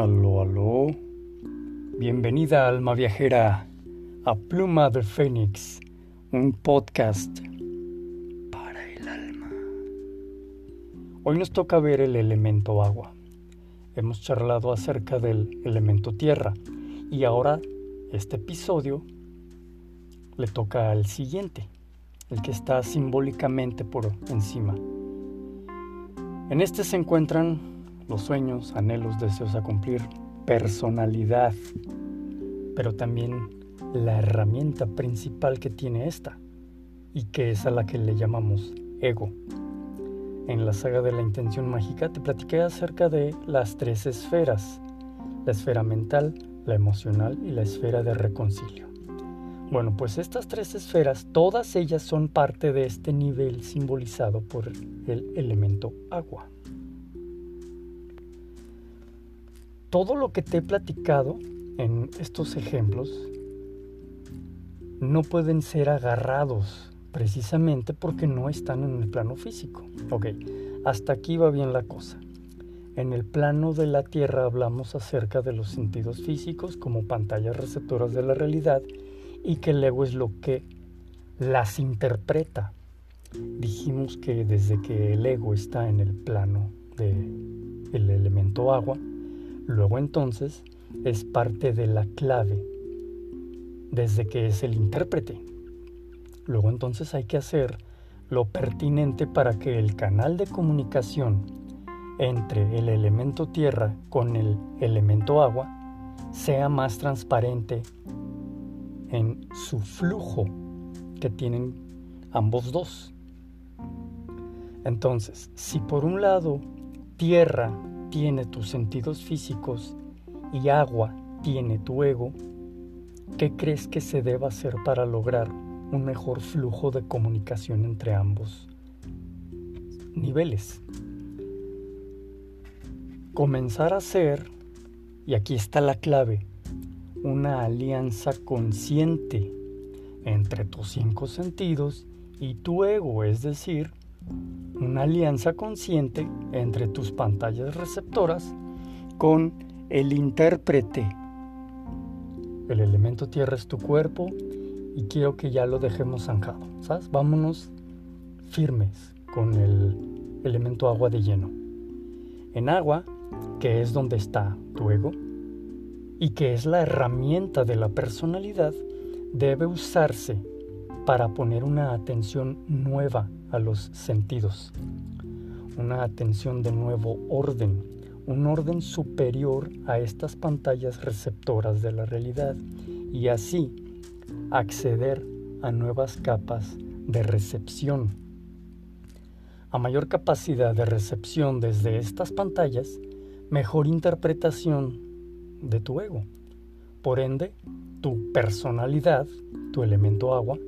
Aló, aló. Bienvenida, alma viajera, a Pluma de Fénix, un podcast para el alma. Hoy nos toca ver el elemento agua. Hemos charlado acerca del elemento tierra y ahora este episodio le toca al siguiente, el que está simbólicamente por encima. En este se encuentran los sueños, anhelos, deseos a cumplir, personalidad, pero también la herramienta principal que tiene esta y que es a la que le llamamos ego. En la saga de la intención mágica te platiqué acerca de las tres esferas, la esfera mental, la emocional y la esfera de reconcilio. Bueno, pues estas tres esferas, todas ellas son parte de este nivel simbolizado por el elemento agua. Todo lo que te he platicado en estos ejemplos no pueden ser agarrados precisamente porque no están en el plano físico. Ok, hasta aquí va bien la cosa. En el plano de la Tierra hablamos acerca de los sentidos físicos como pantallas receptoras de la realidad y que el ego es lo que las interpreta. Dijimos que desde que el ego está en el plano del elemento agua, Luego entonces es parte de la clave desde que es el intérprete. Luego entonces hay que hacer lo pertinente para que el canal de comunicación entre el elemento tierra con el elemento agua sea más transparente en su flujo que tienen ambos dos. Entonces, si por un lado tierra tiene tus sentidos físicos y agua tiene tu ego, ¿qué crees que se deba hacer para lograr un mejor flujo de comunicación entre ambos niveles? Comenzar a hacer, y aquí está la clave, una alianza consciente entre tus cinco sentidos y tu ego, es decir, una alianza consciente entre tus pantallas receptoras con el intérprete. El elemento tierra es tu cuerpo y quiero que ya lo dejemos zanjado, ¿sabes? Vámonos firmes con el elemento agua de lleno. En agua, que es donde está tu ego y que es la herramienta de la personalidad, debe usarse para poner una atención nueva a los sentidos, una atención de nuevo orden, un orden superior a estas pantallas receptoras de la realidad y así acceder a nuevas capas de recepción. A mayor capacidad de recepción desde estas pantallas, mejor interpretación de tu ego. Por ende, tu personalidad, tu elemento agua,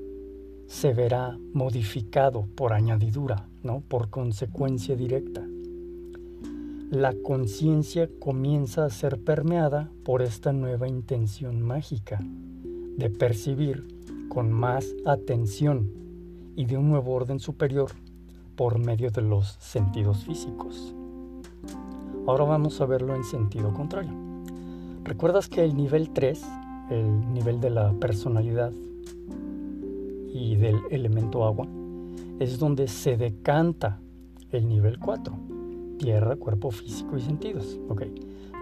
se verá modificado por añadidura, ¿no? por consecuencia directa. La conciencia comienza a ser permeada por esta nueva intención mágica de percibir con más atención y de un nuevo orden superior por medio de los sentidos físicos. Ahora vamos a verlo en sentido contrario. ¿Recuerdas que el nivel 3, el nivel de la personalidad, y del elemento agua, es donde se decanta el nivel 4, tierra, cuerpo físico y sentidos. Ok,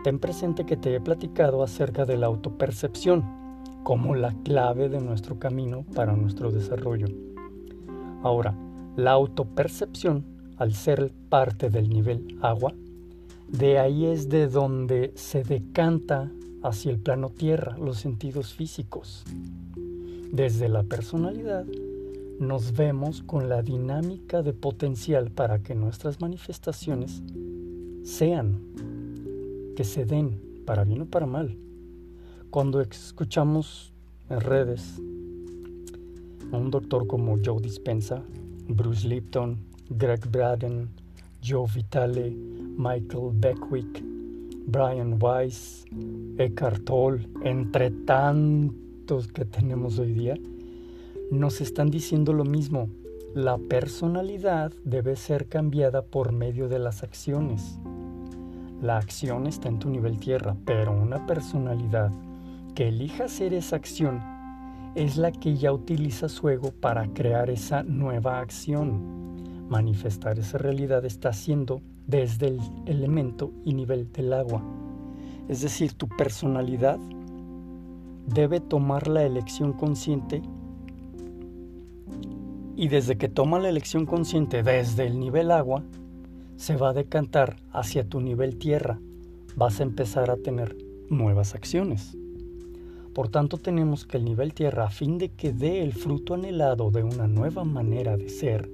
ten presente que te he platicado acerca de la autopercepción como la clave de nuestro camino para nuestro desarrollo. Ahora, la autopercepción, al ser parte del nivel agua, de ahí es de donde se decanta hacia el plano tierra, los sentidos físicos. Desde la personalidad nos vemos con la dinámica de potencial para que nuestras manifestaciones sean, que se den, para bien o para mal. Cuando escuchamos en redes a un doctor como Joe Dispensa, Bruce Lipton, Greg Braden, Joe Vitale, Michael Beckwith, Brian Weiss, Eckhart Tolle, entre tantos que tenemos hoy día, nos están diciendo lo mismo. La personalidad debe ser cambiada por medio de las acciones. la acción está en tu nivel tierra, pero una personalidad que elija hacer esa acción es la que ya utiliza su ego para crear esa nueva acción. Manifestar esa realidad está haciendo desde el elemento y nivel del agua. Es decir, tu personalidad debe tomar la elección consciente y desde que toma la elección consciente desde el nivel agua, se va a decantar hacia tu nivel tierra. Vas a empezar a tener nuevas acciones. Por tanto, tenemos que el nivel tierra, a fin de que dé el fruto anhelado de una nueva manera de ser,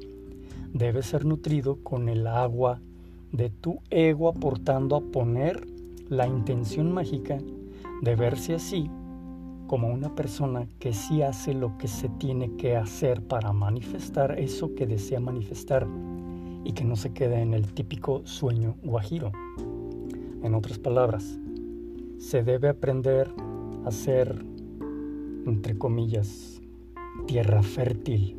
debe ser nutrido con el agua de tu ego aportando a poner la intención mágica de verse así como una persona que sí hace lo que se tiene que hacer para manifestar eso que desea manifestar y que no se quede en el típico sueño guajiro. En otras palabras, se debe aprender a ser, entre comillas, tierra fértil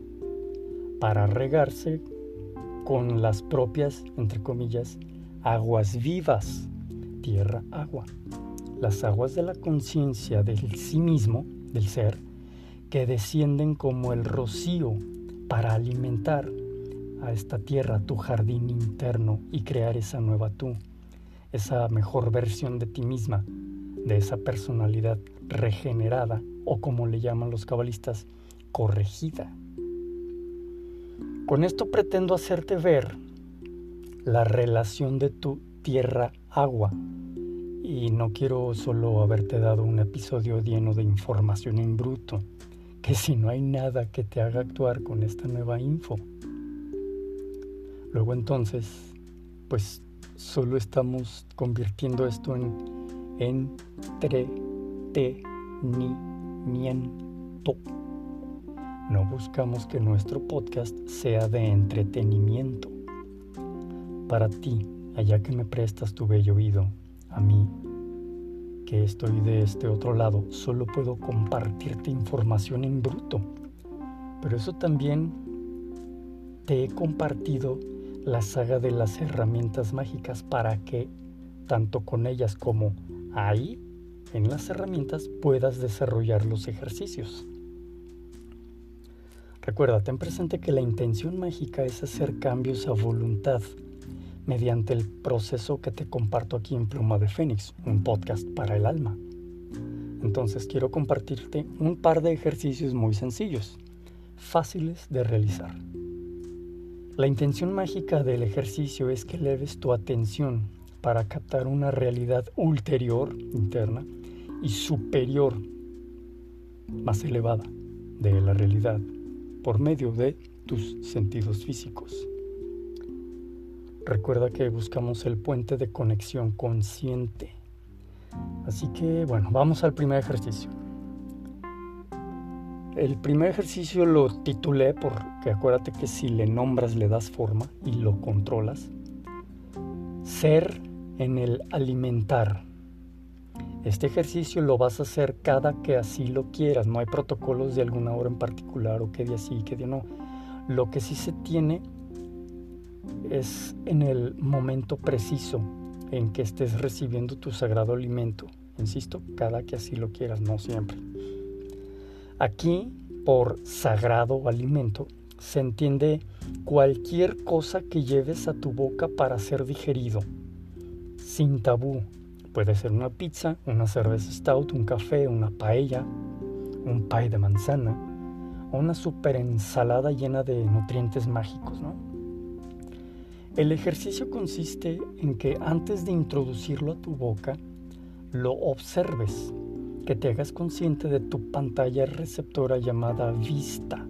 para regarse con las propias, entre comillas, aguas vivas, tierra, agua las aguas de la conciencia del sí mismo, del ser, que descienden como el rocío para alimentar a esta tierra, tu jardín interno y crear esa nueva tú, esa mejor versión de ti misma, de esa personalidad regenerada o como le llaman los cabalistas, corregida. Con esto pretendo hacerte ver la relación de tu tierra-agua y no quiero solo haberte dado un episodio lleno de información en bruto, que si no hay nada que te haga actuar con esta nueva info. Luego entonces, pues solo estamos convirtiendo esto en entretenimiento. No buscamos que nuestro podcast sea de entretenimiento. Para ti, allá que me prestas tu bello oído, a mí, que estoy de este otro lado, solo puedo compartirte información en bruto. Pero eso también te he compartido la saga de las herramientas mágicas para que tanto con ellas como ahí, en las herramientas, puedas desarrollar los ejercicios. Recuerda, ten presente que la intención mágica es hacer cambios a voluntad mediante el proceso que te comparto aquí en Pluma de Fénix, un podcast para el alma. Entonces quiero compartirte un par de ejercicios muy sencillos, fáciles de realizar. La intención mágica del ejercicio es que eleves tu atención para captar una realidad ulterior, interna, y superior, más elevada, de la realidad, por medio de tus sentidos físicos. Recuerda que buscamos el puente de conexión consciente. Así que bueno, vamos al primer ejercicio. El primer ejercicio lo titulé porque acuérdate que si le nombras le das forma y lo controlas. Ser en el alimentar. Este ejercicio lo vas a hacer cada que así lo quieras. No hay protocolos de alguna hora en particular o qué día sí y qué día no. Lo que sí se tiene es en el momento preciso en que estés recibiendo tu sagrado alimento. Insisto, cada que así lo quieras, no siempre. Aquí, por sagrado alimento, se entiende cualquier cosa que lleves a tu boca para ser digerido, sin tabú. Puede ser una pizza, una cerveza stout, un café, una paella, un pie de manzana una super ensalada llena de nutrientes mágicos, ¿no? El ejercicio consiste en que antes de introducirlo a tu boca, lo observes, que te hagas consciente de tu pantalla receptora llamada vista.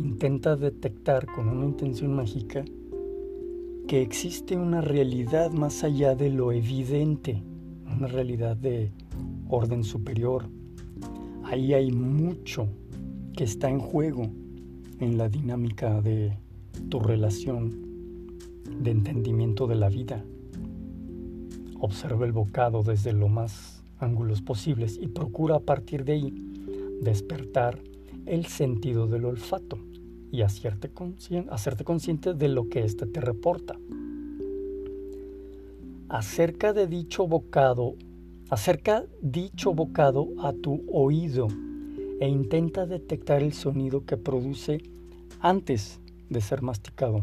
Intenta detectar con una intención mágica que existe una realidad más allá de lo evidente, una realidad de orden superior. Ahí hay mucho que está en juego en la dinámica de tu relación de entendimiento de la vida. Observa el bocado desde lo más ángulos posibles y procura a partir de ahí despertar el sentido del olfato y hacerte, hacerte consciente de lo que éste te reporta. acerca de dicho bocado, acerca dicho bocado a tu oído e intenta detectar el sonido que produce antes de ser masticado.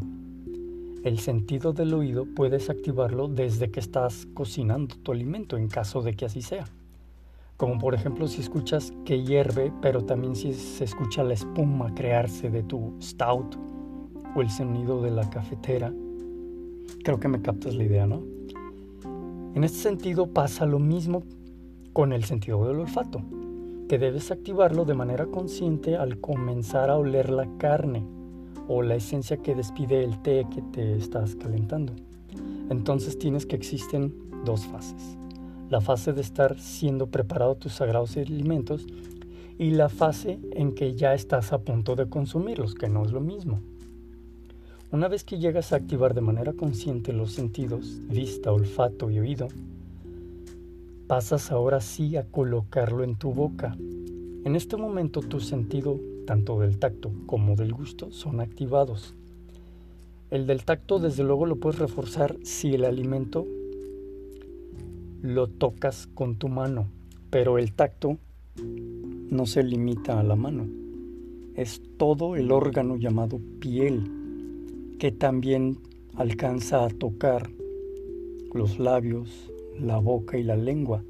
El sentido del oído puedes activarlo desde que estás cocinando tu alimento en caso de que así sea. Como por ejemplo si escuchas que hierve, pero también si se escucha la espuma crearse de tu stout o el sonido de la cafetera. Creo que me captas la idea, ¿no? En este sentido pasa lo mismo con el sentido del olfato, que debes activarlo de manera consciente al comenzar a oler la carne o la esencia que despide el té que te estás calentando. Entonces tienes que existen dos fases. La fase de estar siendo preparado tus sagrados alimentos y la fase en que ya estás a punto de consumirlos, que no es lo mismo. Una vez que llegas a activar de manera consciente los sentidos, vista, olfato y oído, pasas ahora sí a colocarlo en tu boca. En este momento tu sentido, tanto del tacto como del gusto, son activados. El del tacto desde luego lo puedes reforzar si el alimento lo tocas con tu mano, pero el tacto no se limita a la mano. Es todo el órgano llamado piel que también alcanza a tocar los labios, la boca y la lengua.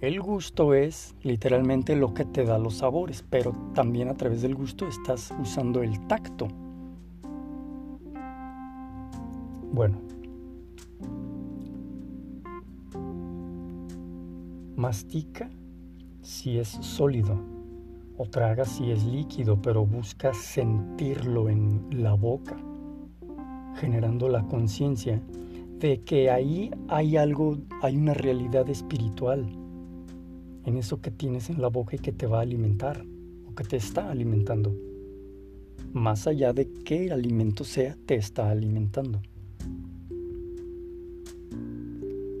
El gusto es literalmente lo que te da los sabores, pero también a través del gusto estás usando el tacto. Bueno. Mastica si es sólido o traga si es líquido, pero busca sentirlo en la boca, generando la conciencia de que ahí hay algo, hay una realidad espiritual en eso que tienes en la boca y que te va a alimentar o que te está alimentando. Más allá de qué alimento sea, te está alimentando.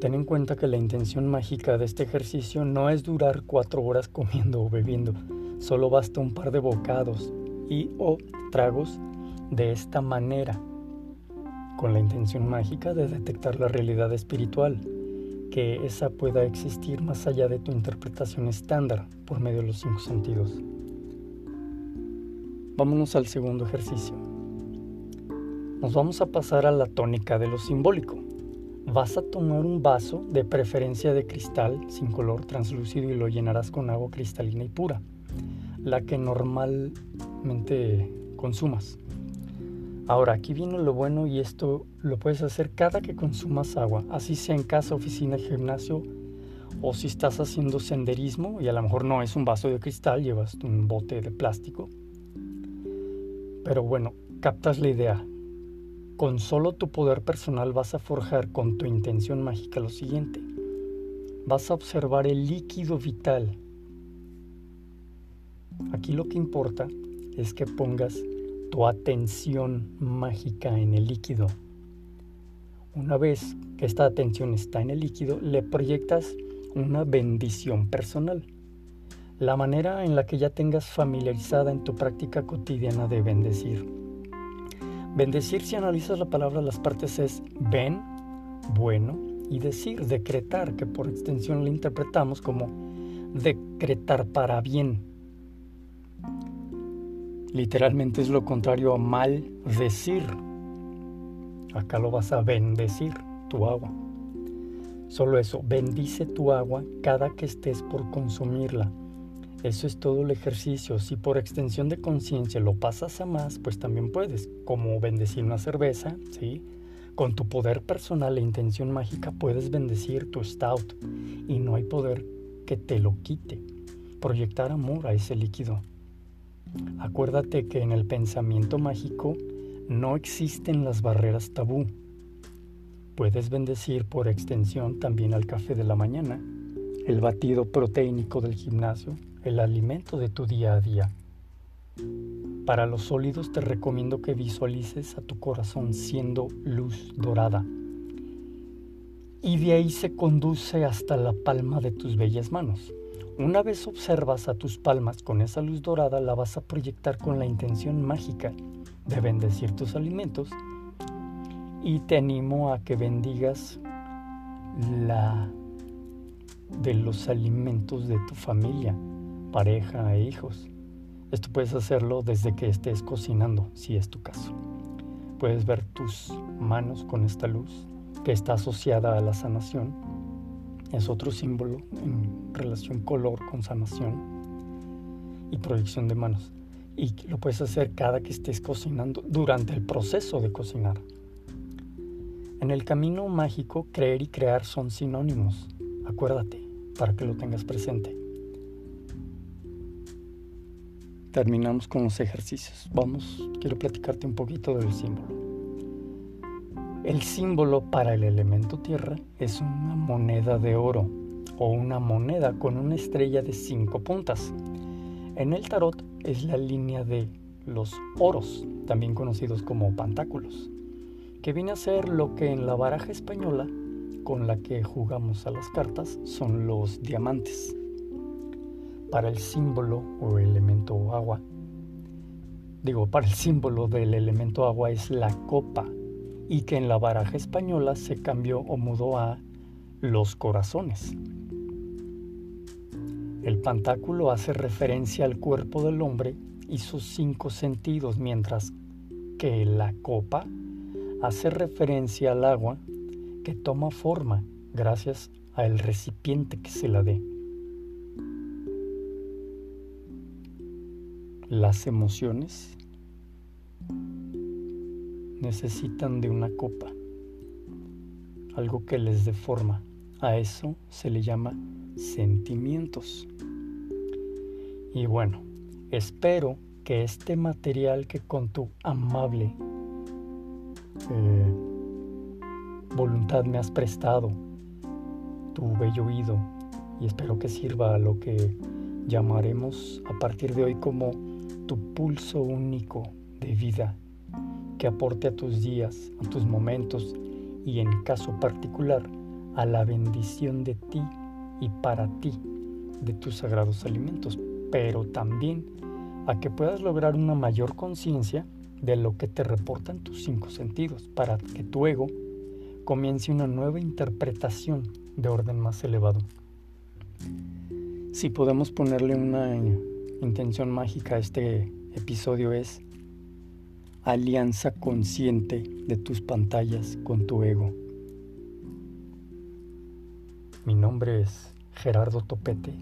Ten en cuenta que la intención mágica de este ejercicio no es durar cuatro horas comiendo o bebiendo, Solo basta un par de bocados y o tragos de esta manera, con la intención mágica de detectar la realidad espiritual, que esa pueda existir más allá de tu interpretación estándar por medio de los cinco sentidos. Vámonos al segundo ejercicio. Nos vamos a pasar a la tónica de lo simbólico. Vas a tomar un vaso de preferencia de cristal sin color translúcido y lo llenarás con agua cristalina y pura la que normalmente consumas. Ahora, aquí viene lo bueno y esto lo puedes hacer cada que consumas agua, así sea en casa, oficina, gimnasio o si estás haciendo senderismo y a lo mejor no es un vaso de cristal, llevas un bote de plástico. Pero bueno, captas la idea. Con solo tu poder personal vas a forjar con tu intención mágica lo siguiente. Vas a observar el líquido vital Aquí lo que importa es que pongas tu atención mágica en el líquido. Una vez que esta atención está en el líquido, le proyectas una bendición personal. La manera en la que ya tengas familiarizada en tu práctica cotidiana de bendecir. Bendecir, si analizas la palabra, las partes es ven, bueno, y decir, decretar, que por extensión lo interpretamos como decretar para bien Literalmente es lo contrario a mal decir. Acá lo vas a bendecir, tu agua. Solo eso, bendice tu agua cada que estés por consumirla. Eso es todo el ejercicio. Si por extensión de conciencia lo pasas a más, pues también puedes, como bendecir una cerveza, ¿sí? Con tu poder personal e intención mágica puedes bendecir tu stout y no hay poder que te lo quite. Proyectar amor a ese líquido. Acuérdate que en el pensamiento mágico no existen las barreras tabú. Puedes bendecir por extensión también al café de la mañana, el batido proteínico del gimnasio, el alimento de tu día a día. Para los sólidos te recomiendo que visualices a tu corazón siendo luz dorada. Y de ahí se conduce hasta la palma de tus bellas manos. Una vez observas a tus palmas con esa luz dorada, la vas a proyectar con la intención mágica de bendecir tus alimentos y te animo a que bendigas la de los alimentos de tu familia, pareja e hijos. Esto puedes hacerlo desde que estés cocinando, si es tu caso. Puedes ver tus manos con esta luz que está asociada a la sanación. Es otro símbolo en relación color con sanación y proyección de manos. Y lo puedes hacer cada que estés cocinando, durante el proceso de cocinar. En el camino mágico, creer y crear son sinónimos. Acuérdate, para que lo tengas presente. Terminamos con los ejercicios. Vamos, quiero platicarte un poquito del símbolo. El símbolo para el elemento tierra es una moneda de oro o una moneda con una estrella de cinco puntas. En el tarot es la línea de los oros, también conocidos como pantáculos, que viene a ser lo que en la baraja española con la que jugamos a las cartas son los diamantes. Para el símbolo o elemento agua, digo, para el símbolo del elemento agua es la copa y que en la baraja española se cambió o mudó a los corazones. El pantáculo hace referencia al cuerpo del hombre y sus cinco sentidos, mientras que la copa hace referencia al agua que toma forma gracias al recipiente que se la dé. Las emociones necesitan de una copa, algo que les dé forma. A eso se le llama sentimientos. Y bueno, espero que este material que con tu amable eh, voluntad me has prestado, tu bello oído, y espero que sirva a lo que llamaremos a partir de hoy como tu pulso único de vida, que aporte a tus días, a tus momentos y en caso particular a la bendición de ti y para ti de tus sagrados alimentos, pero también a que puedas lograr una mayor conciencia de lo que te reportan tus cinco sentidos, para que tu ego comience una nueva interpretación de orden más elevado. Si podemos ponerle una intención mágica a este episodio es alianza consciente de tus pantallas con tu ego. Mi nombre es Gerardo Topete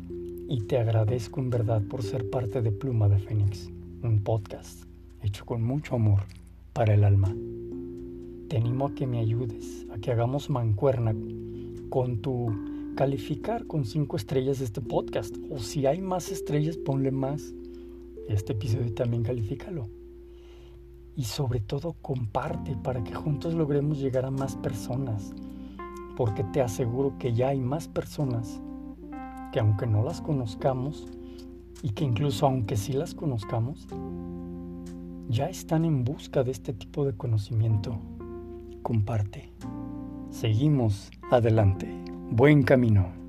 y te agradezco en verdad por ser parte de Pluma de Fénix, un podcast hecho con mucho amor para el alma. Te animo a que me ayudes, a que hagamos mancuerna con tu calificar con cinco estrellas este podcast. O si hay más estrellas, ponle más. Este episodio también califícalo. Y sobre todo comparte para que juntos logremos llegar a más personas. Porque te aseguro que ya hay más personas que aunque no las conozcamos, y que incluso aunque sí las conozcamos, ya están en busca de este tipo de conocimiento comparte. Seguimos adelante. Buen camino.